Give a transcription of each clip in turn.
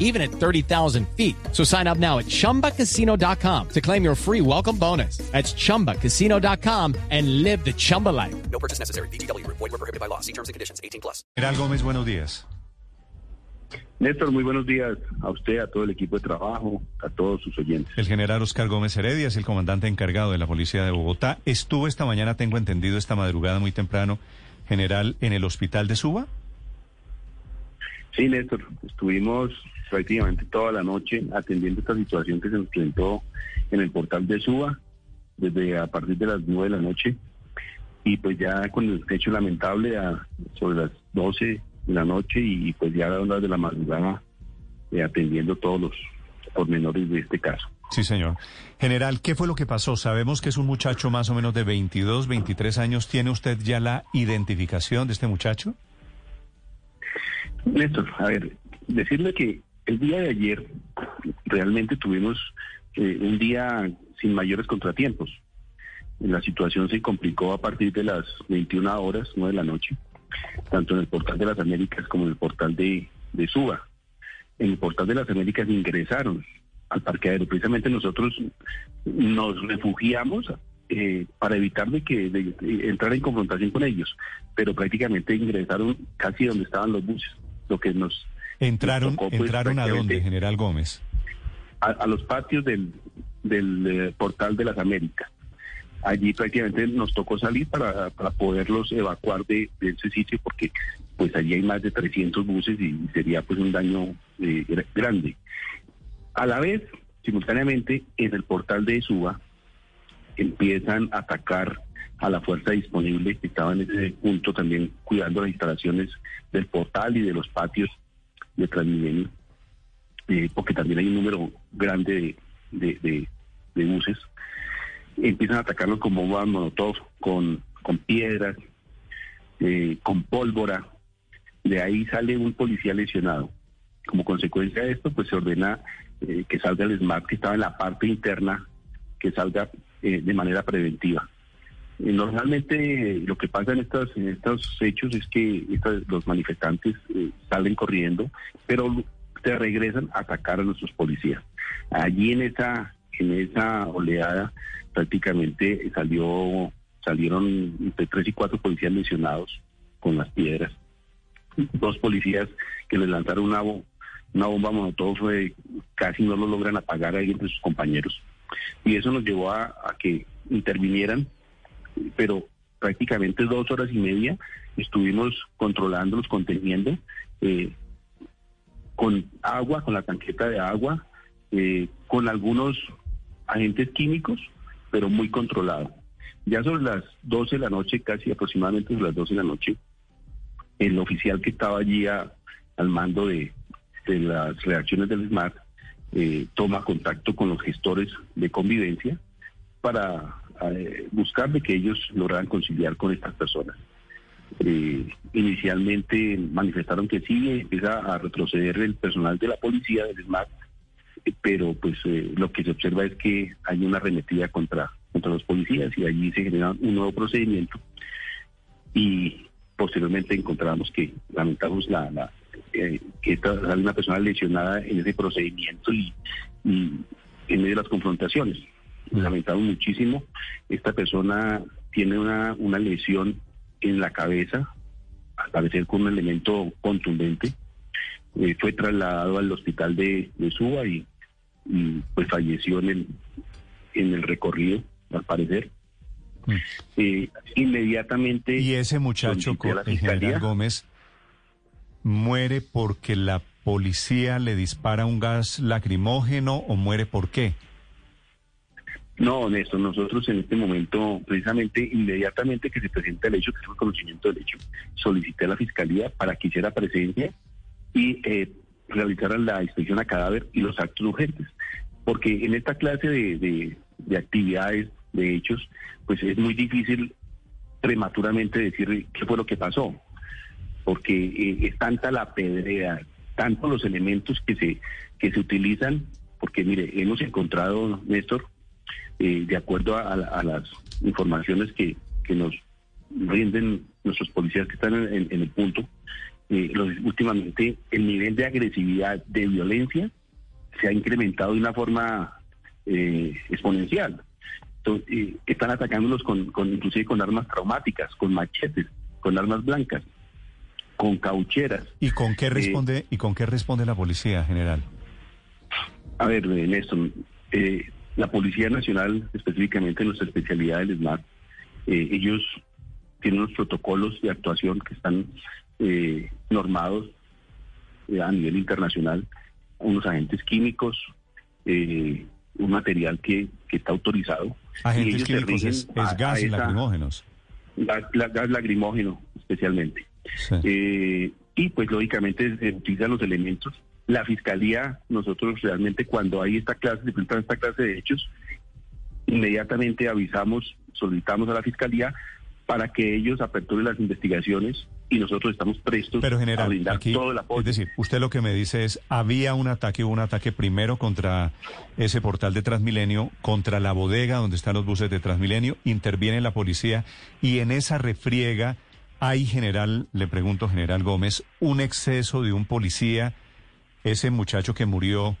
even at 30,000 feet. So sign up now at chumbacasino.com to claim your free welcome bonus. That's chumbacasino.com and live the Chumba life. No purchase necessary. BGW. Void were prohibited by law. See terms and conditions. 18 plus. General Gómez, buenos días. Néstor, muy buenos días a usted, a todo el equipo de trabajo, a todos sus oyentes. El general Oscar Gómez Heredia es el comandante encargado de la Policía de Bogotá. Estuvo esta mañana, tengo entendido, esta madrugada muy temprano, general, en el hospital de Suba. Sí, Néstor, estuvimos prácticamente toda la noche atendiendo esta situación que se nos presentó en el portal de Suba, desde a partir de las 9 de la noche, y pues ya con el hecho lamentable a, sobre las 12 de la noche y pues ya a las horas de la madrugada eh, atendiendo todos los pormenores de este caso. Sí, señor. General, ¿qué fue lo que pasó? Sabemos que es un muchacho más o menos de 22, 23 años. ¿Tiene usted ya la identificación de este muchacho? Néstor, a ver, decirle que el día de ayer realmente tuvimos eh, un día sin mayores contratiempos. La situación se complicó a partir de las 21 horas, 9 de la noche, tanto en el portal de las Américas como en el portal de, de Suba. En el portal de las Américas ingresaron al parqueadero. Precisamente nosotros nos refugiamos eh, para evitar de que de, entrar en confrontación con ellos, pero prácticamente ingresaron casi donde estaban los buses, lo que nos ¿Entraron, tocó, pues, entraron a dónde, general Gómez? a, a los patios del, del eh, portal de las Américas. Allí prácticamente nos tocó salir para, para poderlos evacuar de, de ese sitio porque pues allí hay más de 300 buses y sería pues un daño eh, gra- grande. A la vez, simultáneamente, en el portal de Suba empiezan a atacar a la fuerza disponible que estaba en ese punto también cuidando las instalaciones del portal y de los patios de Transmilenio, eh, porque también hay un número grande de, buses. Empiezan a atacarlos con bombas molotov, con, con piedras, eh, con pólvora. De ahí sale un policía lesionado. Como consecuencia de esto, pues se ordena eh, que salga el SMAT que estaba en la parte interna, que salga de manera preventiva. Eh, Normalmente eh, lo que pasa en estos, en estos hechos es que estas- los manifestantes eh, salen corriendo, pero se regresan a atacar a nuestros policías. Allí en esa, en esa oleada prácticamente salió, salieron entre tres y cuatro policías lesionados con las piedras. Dos policías que les lanzaron una, una bomba molotov fue, casi no lo logran apagar ahí entre sus compañeros. Y eso nos llevó a, a que intervinieran pero prácticamente dos horas y media estuvimos controlándolos, conteniendo, eh, con agua, con la tanqueta de agua, eh, con algunos agentes químicos, pero muy controlado. Ya sobre las 12 de la noche, casi aproximadamente sobre las 12 de la noche, el oficial que estaba allí al mando de, de las reacciones del SMAT eh, toma contacto con los gestores de convivencia para eh, buscar de que ellos lograran conciliar con estas personas. Eh, inicialmente manifestaron que sí, empieza a retroceder el personal de la policía, del SMAT, eh, pero pues eh, lo que se observa es que hay una arremetida contra, contra los policías y allí se genera un nuevo procedimiento y posteriormente encontramos que lamentamos la, eh, que hay una persona lesionada en ese procedimiento y en medio de las confrontaciones. Lamentamos muchísimo. Esta persona tiene una, una lesión en la cabeza, al parecer con un elemento contundente. Eh, fue trasladado al hospital de, de Suba y, y, pues falleció en el, en el recorrido, al parecer. Mm. Eh, inmediatamente. Y ese muchacho, a la general fiscalía. Gómez, muere porque la policía le dispara un gas lacrimógeno o muere por qué? No, Néstor, nosotros en este momento, precisamente inmediatamente que se presenta el hecho, que el conocimiento del hecho, solicité a la fiscalía para que hiciera presencia y eh, realizaran la inspección a cadáver y los actos urgentes. Porque en esta clase de, de- de actividades, de hechos, pues es muy difícil prematuramente decir qué fue lo que pasó. porque eh, es tanta la pedrea, tantos los elementos que se, que se utilizan, porque mire, hemos encontrado, Néstor, eh, de acuerdo a, a las informaciones que, que nos rinden nuestros policías que están en, en el punto, eh, los, últimamente el nivel de agresividad, de violencia, se ha incrementado de una forma eh, exponencial. Entonces, eh, están atacándolos con, con, inclusive con armas traumáticas, con machetes, con armas blancas, con caucheras. ¿Y con qué responde, y con qué responde la policía, general? A ver, Néstor, la Policía Nacional, específicamente nuestra especialidad del SMART, ellos tienen unos protocolos de actuación que están eh, normados eh, a nivel internacional, unos agentes químicos, eh, un material que, que, está autorizado. Agentes químicos es, gas lacrimógenos. Gas, lacrimógeno, especialmente. y pues lógicamente se utilizan los elementos. La fiscalía, nosotros realmente cuando hay esta clase, se presentan esta clase de hechos, inmediatamente avisamos, solicitamos a la fiscalía para que ellos aperturen las investigaciones y nosotros estamos prestos Pero general, a brindar aquí, todo el apoyo. Es decir, usted lo que me dice es, había un ataque, hubo un ataque primero contra ese portal de Transmilenio, contra la bodega donde están los buses de Transmilenio, interviene la policía y en esa refriega hay, general, le pregunto, general Gómez, un exceso de un policía, ese muchacho que murió,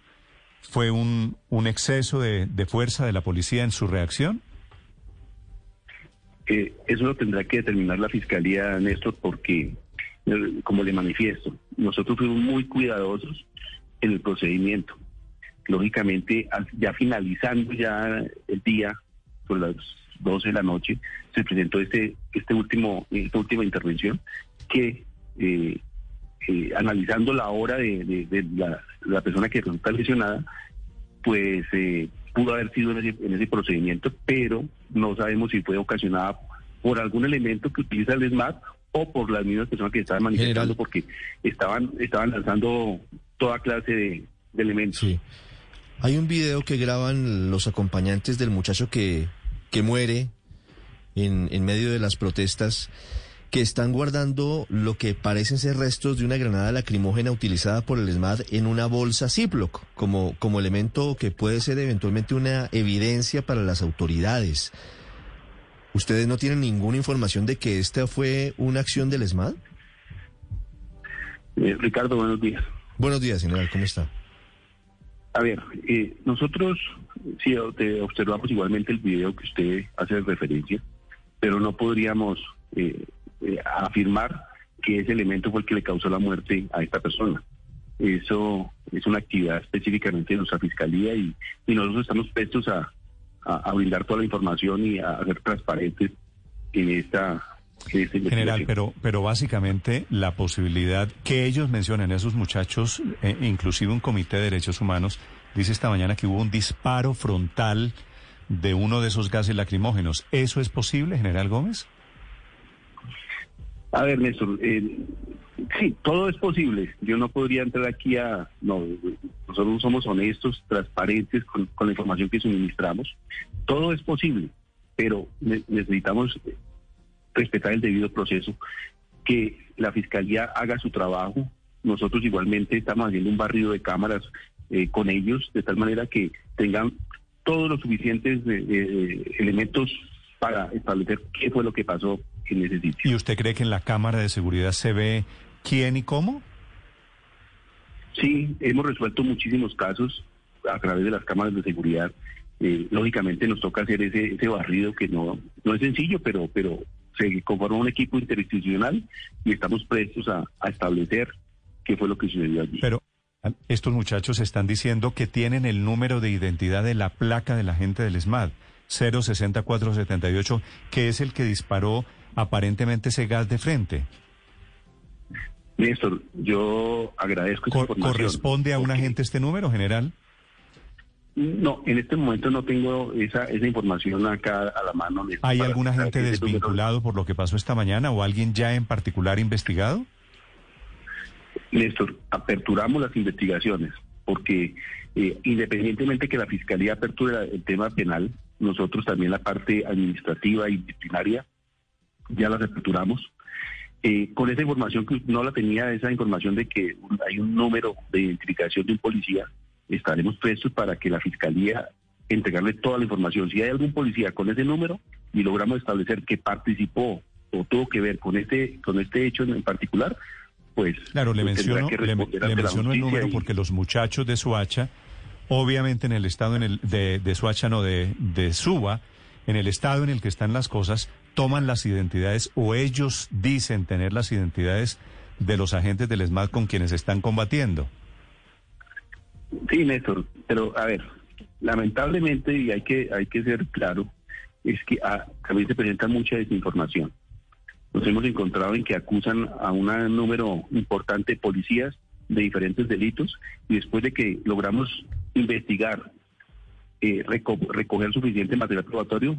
¿fue un, un exceso de, de fuerza de la policía en su reacción? eso lo tendrá que determinar la Fiscalía, Néstor, porque, eh, como le manifiesto, nosotros fuimos muy cuidadosos en el procedimiento. Lógicamente, ya finalizando ya el día, por las 12 de la noche, se presentó este, este último, esta última intervención que, eh, eh, analizando la hora de, la, persona que resulta lesionada, pues pudo haber sido en ese, en ese procedimiento, pero no sabemos si fue ocasionada por algún elemento que utiliza el SMAT o por las mismas personas que estaban manifestando porque estaban, estaban lanzando toda clase de, elementos. Sí. Hay un video que graban los acompañantes del muchacho que, que muere en, en medio de las protestas que están guardando lo que parecen ser restos de una granada lacrimógena utilizada por el SMAT en una bolsa Ziploc, como, como elemento que puede ser eventualmente una evidencia para las autoridades. ¿Ustedes no tienen ninguna información de que esta fue una acción del ESMAD? Eh, Ricardo, buenos días. Buenos días, general, ¿cómo está? A ver, eh, nosotros sí observamos igualmente el video que usted hace referencia, pero no podríamos eh, afirmar que ese elemento fue el que le causó la muerte a esta persona. Eso es una actividad específicamente de nuestra fiscalía y nosotros estamos prestos a, a, brindar toda la información y a ser transparentes en esta General, pero, pero básicamente la posibilidad que ellos mencionan, esos muchachos, eh, inclusive un comité de derechos humanos, dice esta mañana que hubo un disparo frontal de uno de esos gases lacrimógenos. ¿Eso es posible, General Gómez? A ver, Néstor, eh, sí, todo es posible. Yo no podría entrar aquí a... No, nosotros somos honestos, transparentes con, la información que suministramos. Todo es posible, pero necesitamos respetar el debido proceso, que la Fiscalía haga su trabajo. Nosotros igualmente estamos haciendo un barrido de cámaras eh, con ellos, de tal manera que tengan todos los suficientes eh, elementos para establecer qué fue lo que pasó en ese sitio. ¿Y usted cree que en la cámara de seguridad se ve quién y cómo? Sí, hemos resuelto muchísimos casos a través de las cámaras de seguridad. Eh, lógicamente nos toca hacer ese, ese barrido que no, no es sencillo, pero, pero se conforma un equipo interinstitucional y estamos prestos a, a establecer qué fue lo que sucedió allí. Pero estos muchachos están diciendo que tienen el número de identidad de la placa de la gente del SMAD, 060478, que es el que disparó aparentemente ese gas de frente. Néstor, yo agradezco esta. ¿Corresponde a un agente este número, general? No, en este momento no tengo esa, esa información acá a la mano. ¿Hay algún agente desvinculado por lo que pasó esta mañana o alguien ya en particular investigado? Néstor, aperturamos las investigaciones porque eh, independientemente que la Fiscalía aperture el tema penal, nosotros también la parte administrativa y disciplinaria ya las aperturamos Eh, con esa información que no la tenía, esa información de que hay un número de identificación de un policía, estaremos prestos para que la fiscalía entregarle toda la información. Si hay algún policía con ese número y logramos establecer que participó o tuvo que ver con este con este hecho en particular, pues claro, le menciono, que le, le menciono el número y- porque los muchachos de Suacha, obviamente en el estado en el, de, de Suacha, no de, de Suba, en el estado en el que están las cosas, toman las identidades o ellos dicen tener las identidades de los agentes del ESMAD con quienes están combatiendo. Sí, Néstor, pero a ver, lamentablemente, y hay que, hay que ser claro, es que ah, también se presenta mucha desinformación. Nos hemos encontrado en que acusan a un número importante de policías de diferentes delitos y después de que logramos investigar, eh, reco- recoger suficiente material probatorio,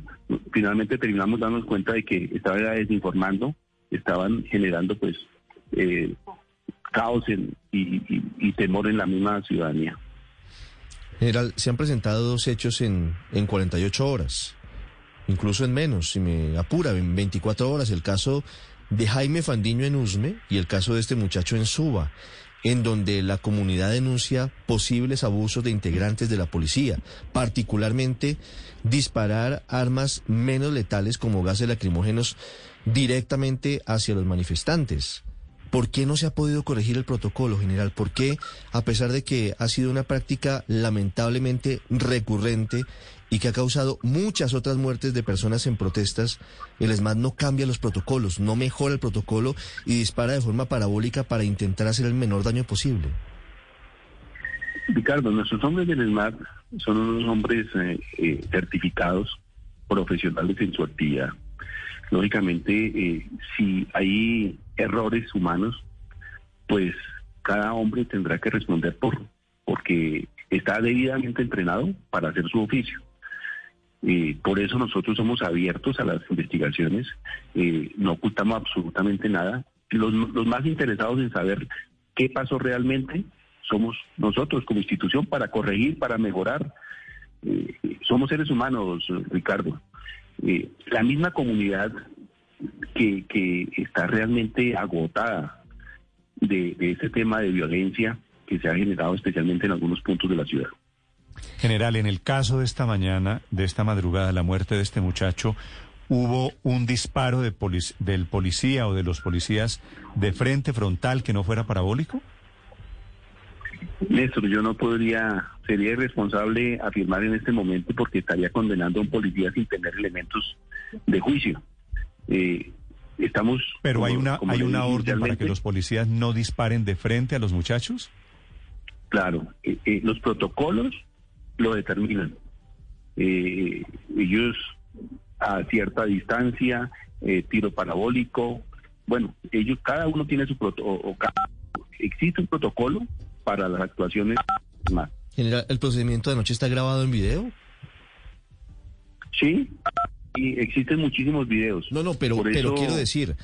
finalmente terminamos dándonos cuenta de que estaban desinformando, estaban generando pues eh, caos y- y temor en la misma ciudadanía. General, se han presentado dos hechos en, en 48 horas, incluso en menos, si me apura, en 24 horas. El caso de Jaime Fandiño en Usme y el caso de este muchacho en Suba, en donde la comunidad denuncia posibles abusos de integrantes de la policía, particularmente disparar armas menos letales como gases lacrimógenos directamente hacia los manifestantes. ¿Por qué no se ha podido corregir el protocolo, general? ¿Por qué, a pesar de que ha sido una práctica lamentablemente recurrente y que ha causado muchas otras muertes de personas en protestas, el ESMAD no cambia los protocolos, no mejora el protocolo y dispara de forma parabólica para intentar hacer el menor daño posible? Ricardo, nuestros hombres del ESMAD son unos hombres eh, eh, certificados, profesionales en su actividad. Lógicamente, eh, si hay errores humanos, pues cada hombre tendrá que responder por porque está debidamente entrenado para hacer su oficio. Por eso nosotros somos abiertos a las investigaciones, eh, no ocultamos absolutamente nada. Los, más interesados en saber qué pasó realmente somos nosotros como institución para corregir, para mejorar. Eh, somos seres humanos, Ricardo. Eh, la misma comunidad que, que está realmente agotada de, de este tema de violencia que se ha generado especialmente en algunos puntos de la ciudad. General, en el caso de esta mañana, de esta madrugada, la muerte de este muchacho, ¿hubo un disparo de polic- del policía o de los policías de frente frontal que no fuera parabólico? Néstor, yo no podría, sería irresponsable afirmar en este momento porque estaría condenando a un policía sin tener elementos de juicio. Eh, estamos... Pero hay una, hay una orden para que los policías no disparen de frente a los muchachos. Claro, eh, eh, los protocolos lo determinan. Eh, ellos a cierta distancia, eh, tiro parabólico, bueno, ellos, cada uno tiene su protocolo, existe un protocolo para las actuaciones más. General, ¿el procedimiento de anoche está grabado en video? Sí, y existen muchísimos videos. No, no, pero, pero quiero decir,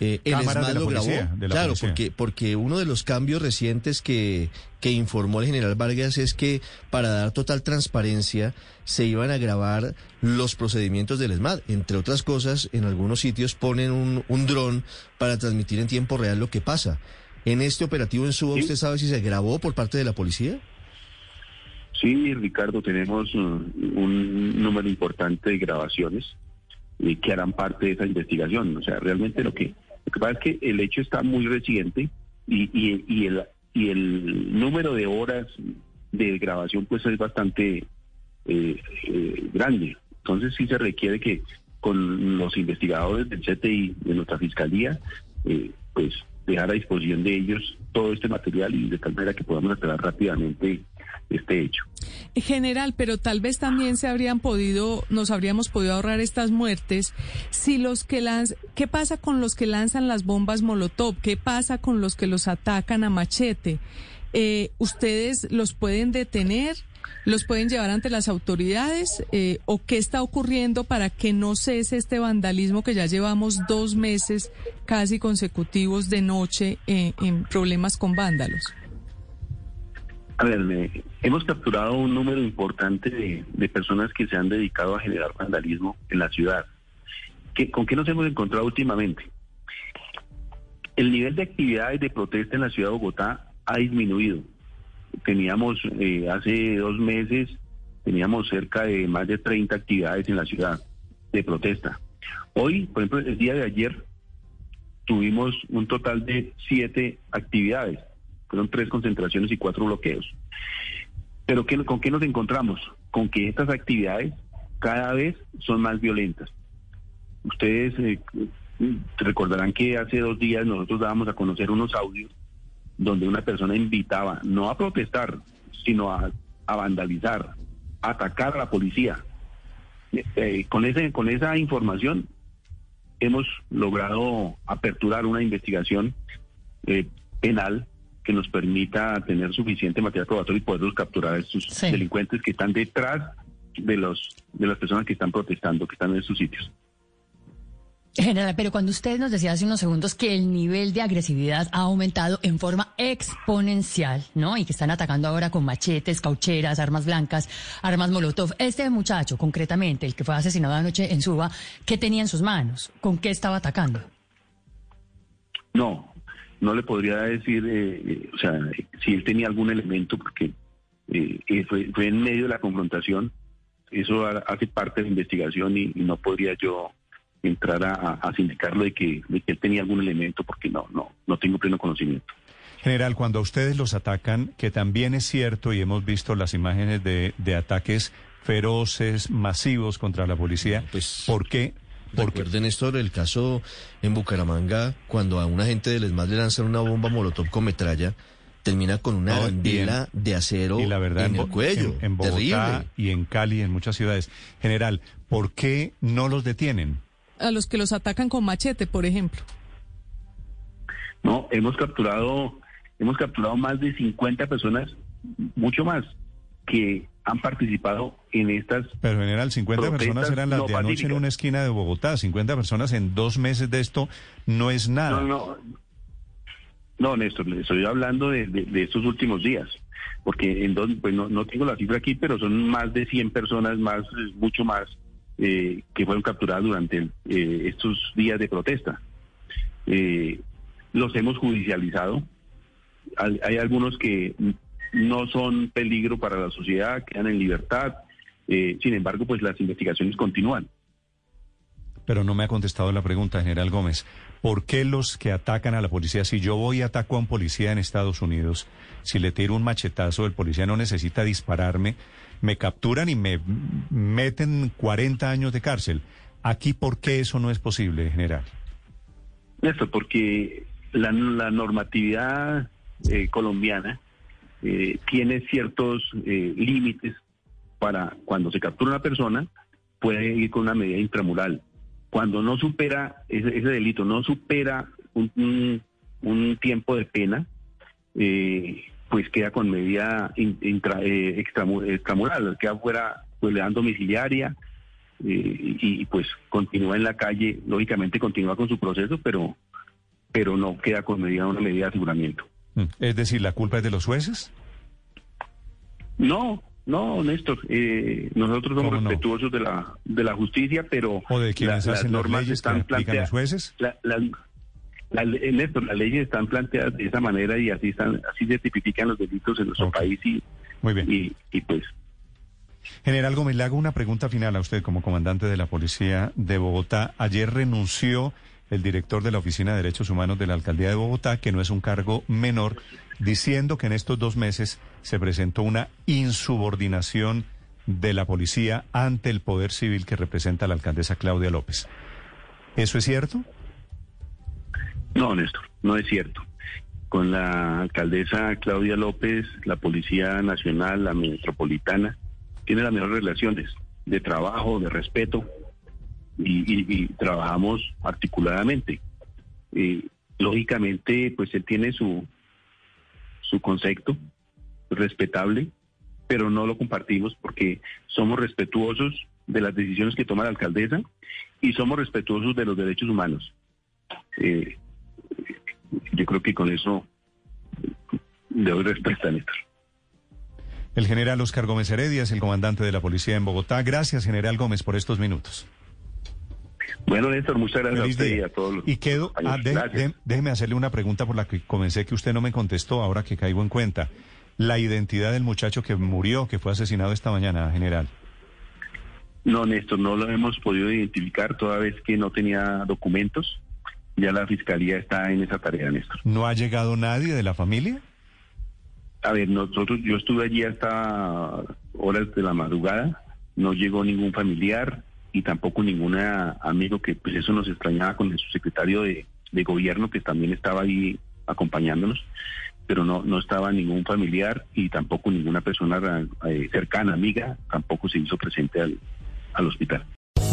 eh, el Cámaras ESMAD de la lo grabó. policía, de la claro, policía. porque porque uno de los cambios recientes que, que informó el general Vargas es que para dar total transparencia se iban a grabar los procedimientos del ESMAD. Entre otras cosas, en algunos sitios ponen un, un dron para transmitir en tiempo real lo que pasa. En este operativo en Suba, Sí. ¿usted sabe si se grabó por parte de la policía? Sí, Ricardo, tenemos uh, un número importante de grabaciones eh, que harán parte de esa investigación. O sea, realmente lo que, lo que pasa es que el hecho está muy reciente y, y, el, y el número de horas de grabación pues es bastante eh, eh, grande. Entonces sí se requiere que con los investigadores del CTI, de nuestra fiscalía, eh, pues dejar a disposición de ellos todo este material y de tal manera que podamos aclarar rápidamente este hecho. General, pero tal vez también se habrían podido, nos habríamos podido ahorrar estas muertes si los que lanzan, ¿qué pasa con los que lanzan las bombas Molotov? ¿Qué pasa con los que los atacan a machete? Eh, ¿Ustedes los pueden detener? ¿Los pueden llevar ante las autoridades? Eh, ¿O qué está ocurriendo para que no cese este vandalismo que ya llevamos dos meses casi consecutivos de noche eh, en problemas con vándalos? A ver, me- hemos capturado un número importante de, personas que se han dedicado a generar vandalismo en la ciudad. ¿Qué, ¿Con qué nos hemos encontrado últimamente? El nivel de actividades de protesta en la ciudad de Bogotá ha disminuido. Teníamos eh, hace dos meses, teníamos cerca de más de 30 actividades en la ciudad de protesta. Hoy, por ejemplo, el día de ayer tuvimos un total de siete actividades. Fueron tres concentraciones y cuatro bloqueos. Pero ¿qué- ¿con qué nos encontramos? Con que estas actividades cada vez son más violentas. Ustedes eh, recordarán que hace dos días nosotros dábamos a conocer unos audios donde una persona invitaba no a protestar, sino a, vandalizar, a atacar a la policía. Eh, eh, con, esa información hemos logrado aperturar una investigación penal que nos permita tener suficiente material probatorio y poderlos capturar a estos Sí. delincuentes que están detrás de los de las personas que están protestando, que están en estos sitios. General, pero cuando usted nos decía hace unos segundos que el nivel de agresividad ha aumentado en forma exponencial, ¿no? Y que están atacando ahora con machetes, caucheras, armas blancas, armas molotov. Este muchacho, concretamente, el que fue asesinado anoche en Suba, ¿qué tenía en sus manos? ¿Con qué estaba atacando? No, no le podría decir, eh, eh, o sea, si él tenía algún elemento, porque eh, eh, fue, fue en medio de la confrontación. Eso ha- hace parte de la investigación y, y no podría yo entrar a, a, a sindicarlo de que, de que él tenía algún elemento, porque no, no, no tengo pleno conocimiento. General, cuando a ustedes los atacan, que también es cierto y hemos visto las imágenes de, de ataques feroces, masivos contra la policía, Pues, ¿por qué? Porque Recuerden esto el caso en Bucaramanga, cuando a un agente del ESMAD le lanzan una bomba molotov con metralla, termina con una No, y arandela de acero y la verdad en, Bo- el cuello. en, en Bogotá Terrible. y en Cali, en muchas ciudades. General, ¿por qué no los detienen? A los que los atacan con machete, por ejemplo. No, hemos capturado, hemos capturado más de 50 personas, mucho más, que han participado en estas Pero general, 50 Protestas personas eran las no de anoche en una esquina de Bogotá. 50 personas en dos meses de esto no es nada. No, no, no, Néstor, le estoy hablando de, de- de estos últimos días, porque en dos, pues no, no tengo la cifra aquí, pero son más de 100 personas, más, mucho más, eh, que fueron capturadas durante el- eh, estos días de protesta. Eh, los hemos judicializado. Hay, hay algunos que no son peligro para la sociedad, quedan en libertad. Eh, sin embargo, pues las investigaciones continúan. Pero no me ha contestado la pregunta, general Gómez. ¿Por qué los que atacan a la policía, si yo voy y ataco a un policía en Estados Unidos, si le tiro un machetazo, el policía no necesita dispararme, me capturan y me meten 40 años de cárcel? Aquí, ¿por qué eso no es posible, general? Néstor, porque la, la normatividad eh, colombiana eh, tiene ciertos eh, límites para cuando se captura una persona, puede ir con una medida intramural. Cuando no supera ese, ese delito, no supera un, tiempo de pena, eh, pues queda con medida in- intra- eh, extramu- extramural, queda fuera, pues le dan domiciliaria, y, y, pues continúa en la calle, lógicamente continúa con su proceso, pero pero no queda con medida una medida de aseguramiento. Mm. Es decir, ¿la culpa es de los jueces? No, no, Néstor, eh, nosotros somos respetuosos de la de la justicia, pero ¿O de quienes la- hacen las normas leyes están aplican plantea- los jueces? la- la- le- Néstor, las leyes están planteadas de esa manera y así están, así se tipifican los delitos en nuestro país y, Muy bien. y, y pues General Gómez, le hago una pregunta final a usted como comandante de la Policía de Bogotá. Ayer renunció el director de la Oficina de Derechos Humanos de la Alcaldía de Bogotá, que no es un cargo menor, diciendo que en estos dos meses se presentó una insubordinación de la policía ante el poder civil que representa la alcaldesa Claudia López. ¿Eso es cierto? No, Néstor, no es cierto. Con la alcaldesa Claudia López, la Policía Nacional, la Metropolitana, tiene las mejores relaciones de trabajo, de respeto, y, trabajamos articuladamente. Eh, lógicamente, pues él tiene su, su concepto respetable, pero no lo compartimos porque somos respetuosos de las decisiones que toma la alcaldesa y somos respetuosos de los derechos humanos. Eh, yo creo que con eso le doy respuesta, Néstor. El general Oscar Gómez Heredia es el comandante de la policía en Bogotá. Gracias, general Gómez, por estos minutos. Bueno, Néstor, muchas gracias Feliz a usted día. y a todos los Y quedo, ah, de- déjeme hacerle una pregunta por la que comencé que usted no me contestó, ahora que caigo en cuenta. La identidad del muchacho que murió, que fue asesinado esta mañana, general. No, Néstor, no lo hemos podido identificar toda vez que no tenía documentos. Ya la fiscalía está en esa tarea, Néstor. ¿No ha llegado nadie de la familia? A ver, nosotros, yo estuve allí hasta horas de la madrugada, no llegó ningún familiar y tampoco ningún amigo que pues eso nos extrañaba con el subsecretario de, de gobierno que también estaba ahí acompañándonos, pero no, no estaba ningún familiar y tampoco ninguna persona eh, cercana, amiga, tampoco se hizo presente al, al hospital.